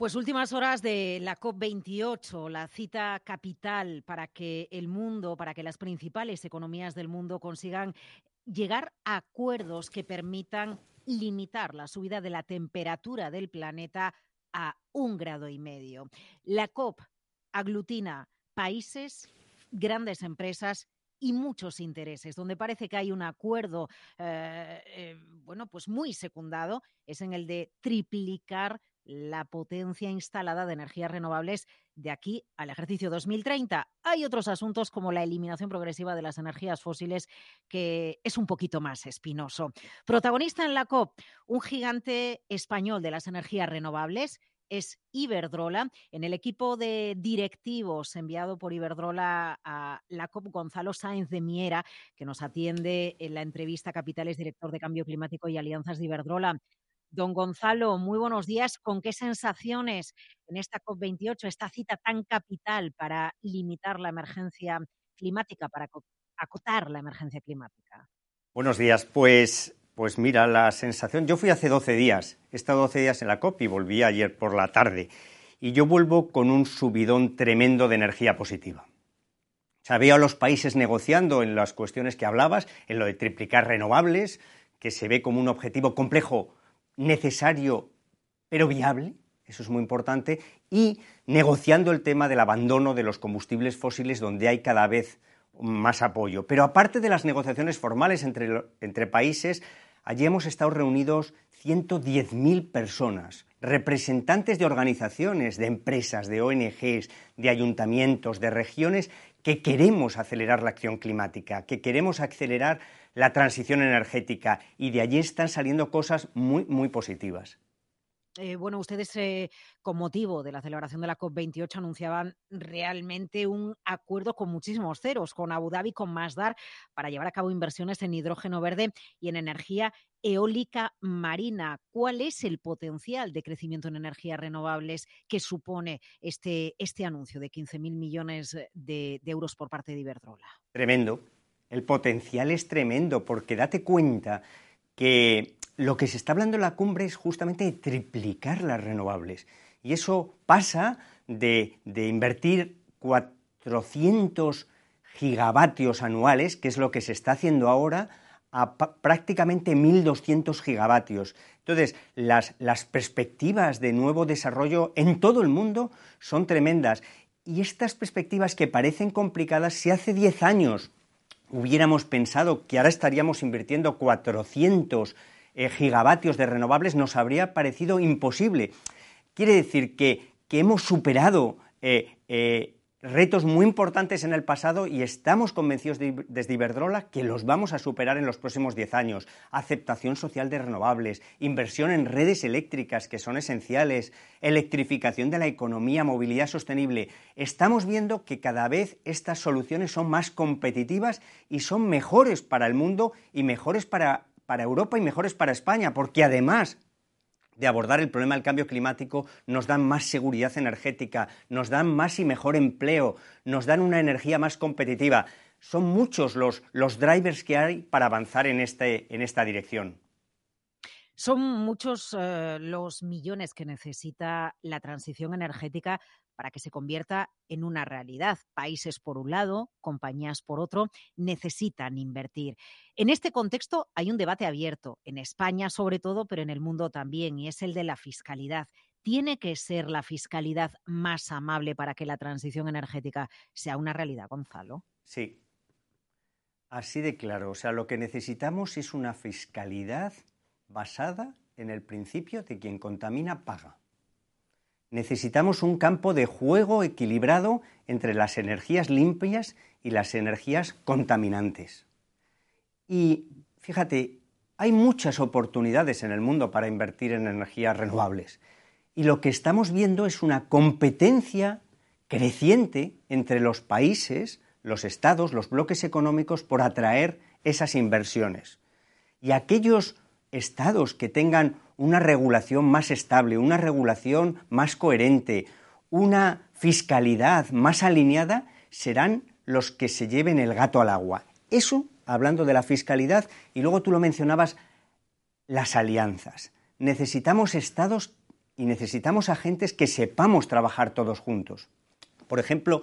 Pues últimas horas de la COP28, la cita capital para que el mundo, para que las principales economías del mundo consigan llegar a acuerdos que permitan limitar la subida de la temperatura del planeta a un grado y medio. La COP aglutina países, grandes empresas y muchos intereses. Donde parece que hay un acuerdo, eh, eh, bueno, pues muy secundado, es en el de triplicar la potencia instalada de energías renovables de aquí al ejercicio 2030. Hay otros asuntos como la eliminación progresiva de las energías fósiles que es un poquito más espinoso. Protagonista en la COP, un gigante español de las energías renovables es Iberdrola. En el equipo de directivos enviado por Iberdrola a la COP, Gonzalo Sáenz de Miera, que nos atiende en la entrevista Capitales, director de Cambio Climático y Alianzas de Iberdrola. Don Gonzalo, muy buenos días. ¿Con qué sensaciones en esta COP28, esta cita tan capital para limitar la emergencia climática, para acotar la emergencia climática? Buenos días. Pues, pues mira, la sensación. Yo fui hace 12 días, he estado 12 días en la COP y volví ayer por la tarde. Y yo vuelvo con un subidón tremendo de energía positiva. O a los países negociando en las cuestiones que hablabas, en lo de triplicar renovables, que se ve como un objetivo complejo necesario pero viable, eso es muy importante, y negociando el tema del abandono de los combustibles fósiles donde hay cada vez más apoyo. Pero aparte de las negociaciones formales entre, entre países, allí hemos estado reunidos 110.000 personas, representantes de organizaciones, de empresas, de ONGs, de ayuntamientos, de regiones que queremos acelerar la acción climática, que queremos acelerar la transición energética y de allí están saliendo cosas muy, muy positivas. Eh, bueno, ustedes eh, con motivo de la celebración de la COP28 anunciaban realmente un acuerdo con muchísimos ceros, con Abu Dhabi, con Masdar, para llevar a cabo inversiones en hidrógeno verde y en energía eólica marina. ¿Cuál es el potencial de crecimiento en energías renovables que supone este, este anuncio de 15.000 millones de, de euros por parte de Iberdrola? Tremendo. El potencial es tremendo porque date cuenta que lo que se está hablando en la cumbre es justamente de triplicar las renovables. Y eso pasa de, invertir 400 gigavatios anuales, que es lo que se está haciendo ahora, a prácticamente 1.200 gigavatios. Entonces, las, las, perspectivas de nuevo desarrollo en todo el mundo son tremendas. Y estas perspectivas que parecen complicadas, si hace 10 años hubiéramos pensado que ahora estaríamos invirtiendo 400 eh, gigavatios de renovables, nos habría parecido imposible. Quiere decir que, hemos superado eh, eh, retos muy importantes en el pasado y estamos convencidos desde Iberdrola que los vamos a superar en los próximos 10 años. Aceptación social de renovables, inversión en redes eléctricas que son esenciales, electrificación de la economía, movilidad sostenible. Estamos viendo que cada vez estas soluciones son más competitivas y son mejores para el mundo y mejores para, para Europa y mejores para España, porque además de abordar el problema del cambio climático nos dan más seguridad energética, nos dan más y mejor empleo, nos dan una energía más competitiva. Son muchos los, los drivers que hay para avanzar en, este, en esta dirección. Son muchos eh, los millones que necesita la transición energética para que se convierta en una realidad. Países por un lado, compañías por otro, necesitan invertir. En este contexto hay un debate abierto, en España sobre todo, pero en el mundo también, y es el de la fiscalidad. ¿Tiene que ser la fiscalidad más amable para que la transición energética sea una realidad, Gonzalo? Sí, así de claro. O sea, lo que necesitamos es una fiscalidad basada en el principio de quien contamina paga. Necesitamos un campo de juego equilibrado entre las energías limpias y las energías contaminantes. Y fíjate, hay muchas oportunidades en el mundo para invertir en energías renovables. Y lo que estamos viendo es una competencia creciente entre los países, los estados, los bloques económicos por atraer esas inversiones. Y aquellos estados que tengan una regulación más estable, una regulación más coherente, una fiscalidad más alineada, serán los que se lleven el gato al agua. Eso, hablando de la fiscalidad, y luego tú lo mencionabas, las alianzas. Necesitamos estados y necesitamos agentes que sepamos trabajar todos juntos. Por ejemplo,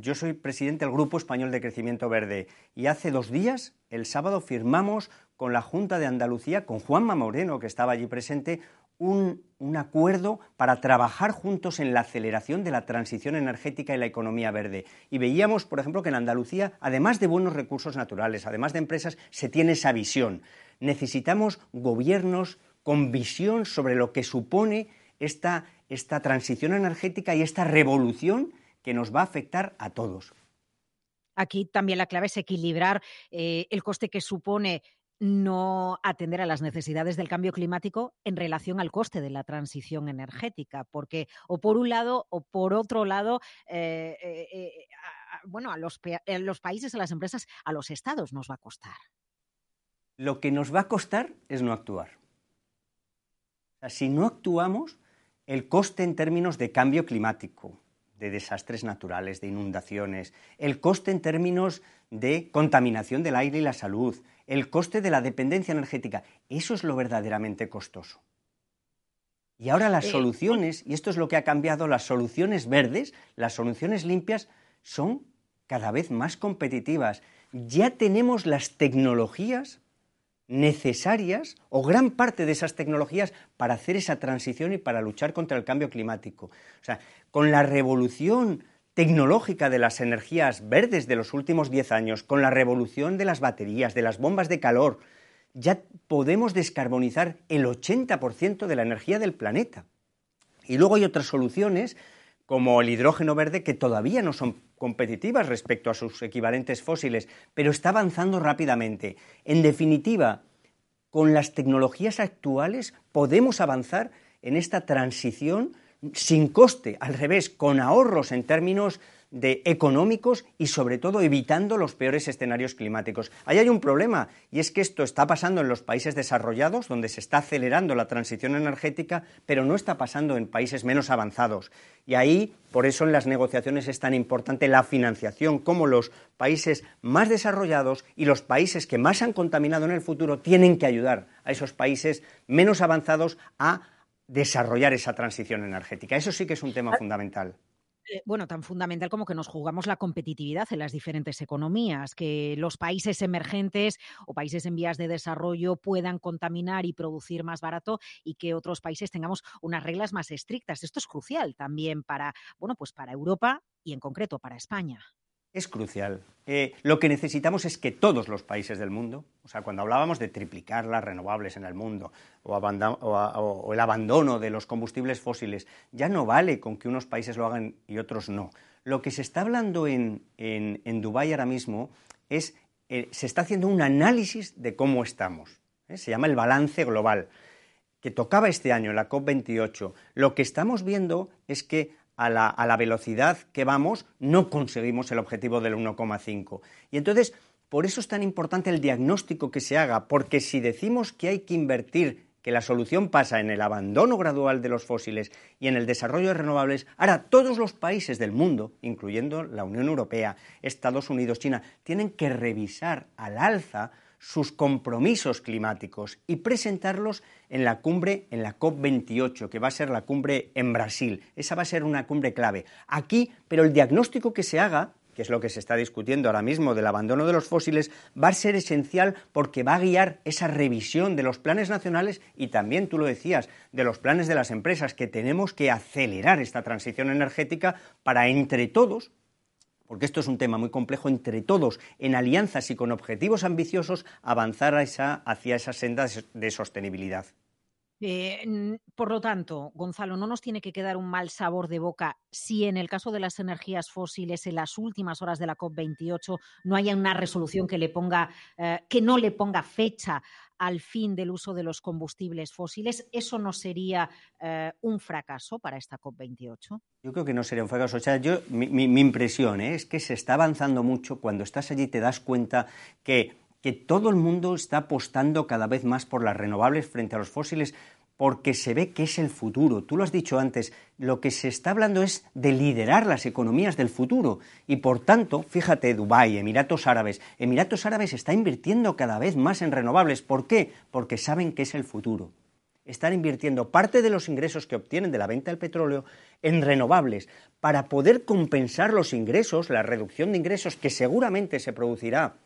yo soy presidente del Grupo Español de Crecimiento Verde y hace dos días, el sábado, firmamos con la Junta de Andalucía, con Juanma Moreno, que estaba allí presente, un, acuerdo para trabajar juntos en la aceleración de la transición energética y la economía verde. Y veíamos, por ejemplo, que en Andalucía, además de buenos recursos naturales, además de empresas, se tiene esa visión. Necesitamos gobiernos con visión sobre lo que supone esta, esta transición energética y esta revolución que nos va a afectar a todos. Aquí también la clave es equilibrar eh, el coste que supone no atender a las necesidades del cambio climático en relación al coste de la transición energética, porque o por un lado o por otro lado, eh, eh, bueno, a los, los países, a las empresas, a los estados nos va a costar. Lo que nos va a costar es no actuar. si no actuamos, el coste en términos de cambio climático, de desastres naturales, de inundaciones, el coste en términos de contaminación del aire y la salud, el coste de la dependencia energética, eso es lo verdaderamente costoso. Y ahora las eh, soluciones, y esto es lo que ha cambiado, las soluciones verdes, las soluciones limpias, son cada vez más competitivas. Ya tenemos las tecnologías necesarias o gran parte de esas tecnologías para hacer esa transición y para luchar contra el cambio climático. O sea, con la revolución tecnológica de las energías verdes de los últimos 10 años, con la revolución de las baterías, de las bombas de calor, ya podemos descarbonizar el 80% de la energía del planeta. Y luego hay otras soluciones como el hidrógeno verde que todavía no son competitivas respecto a sus equivalentes fósiles, pero está avanzando rápidamente. En definitiva, con las tecnologías actuales podemos avanzar en esta transición sin coste, al revés, con ahorros en términos de económicos y sobre todo evitando los peores escenarios climáticos. Ahí hay un problema y es que esto está pasando en los países desarrollados, donde se está acelerando la transición energética, pero no está pasando en países menos avanzados. Y ahí, por eso en las negociaciones es tan importante la financiación, como los países más desarrollados y los países que más han contaminado en el futuro tienen que ayudar a esos países menos avanzados a desarrollar esa transición energética. Eso sí que es un tema ah, fundamental. Eh, bueno, tan fundamental como que nos jugamos la competitividad en las diferentes economías, que los países emergentes o países en vías de desarrollo puedan contaminar y producir más barato y que otros países tengamos unas reglas más estrictas. Esto es crucial también para, bueno, pues para Europa y en concreto para España es crucial. Eh, lo que necesitamos es que todos los países del mundo, o sea, cuando hablábamos de triplicar las renovables en el mundo o, el abandono de los combustibles fósiles, ya no vale con que unos países lo hagan y otros no. Lo que se está hablando en, en, Dubái ahora mismo es, eh, se está haciendo un análisis de cómo estamos. ¿eh? Se llama el balance global, que tocaba este año en la COP28. Lo que estamos viendo es que a la, velocidad que vamos, no conseguimos el objetivo del 1,5. Y entonces, por eso es tan importante el diagnóstico que se haga, porque si decimos que hay que invertir, que la solución pasa en el abandono gradual de los fósiles y en el desarrollo de renovables, ahora todos los países del mundo, incluyendo la Unión Europea, Estados Unidos, China, tienen que revisar al alza sus compromisos climáticos y presentarlos en la cumbre, en la COP28, que va a ser la cumbre en Brasil. Esa va a ser una cumbre clave. Aquí, pero el diagnóstico que se haga, que es lo que se está discutiendo ahora mismo del abandono de los fósiles, va a ser esencial porque va a guiar esa revisión de los planes nacionales y también, tú lo decías, de los planes de las empresas, que tenemos que acelerar esta transición energética para entre todos porque esto es un tema muy complejo, entre todos, en alianzas y con objetivos ambiciosos, avanzar hacia esa senda de sostenibilidad. Eh, por lo tanto, Gonzalo, no nos tiene que quedar un mal sabor de boca si en el caso de las energías fósiles en las últimas horas de la COP28 no haya una resolución que le ponga, eh, que no le ponga fecha al fin del uso de los combustibles fósiles. ¿Eso no sería eh, un fracaso para esta COP28? Yo creo que no sería un fracaso. O sea, yo, mi, impresión es que se está avanzando mucho. Cuando estás allí te das cuenta que que todo el mundo está apostando cada vez más por las renovables frente a los fósiles porque se ve que es el futuro. Tú lo has dicho antes, lo que se está hablando es de liderar las economías del futuro y por tanto, fíjate, Dubái, Emiratos Árabes, Emiratos Árabes está invirtiendo cada vez más en renovables. ¿Por qué? Porque saben que es el futuro. están invirtiendo parte de los ingresos que obtienen de la venta del petróleo en renovables para poder compensar los ingresos, la reducción de ingresos que seguramente se producirá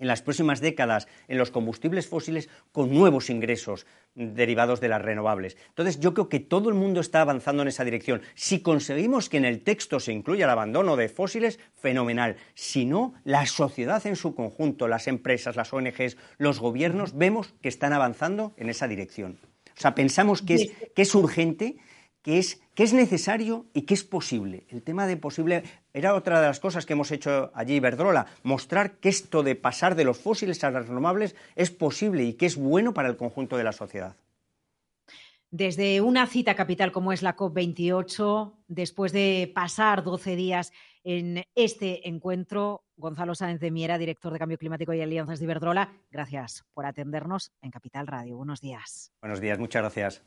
en las próximas décadas en los combustibles fósiles con nuevos ingresos derivados de las renovables. Entonces, yo creo que todo el mundo está avanzando en esa dirección. Si conseguimos que en el texto se incluya el abandono de fósiles, fenomenal. Si no, la sociedad en su conjunto, las empresas, las ONGs, los gobiernos, vemos que están avanzando en esa dirección. O sea, pensamos que es, que es urgente que es, que es necesario y que es posible. El tema de posible era otra de las cosas que hemos hecho allí, Iberdrola, mostrar que esto de pasar de los fósiles a las renovables es posible y que es bueno para el conjunto de la sociedad. Desde una cita capital como es la COP28, después de pasar 12 días en este encuentro, Gonzalo Sáenz de Miera, director de Cambio Climático y Alianzas de Iberdrola, gracias por atendernos en Capital Radio. Buenos días. Buenos días, muchas gracias.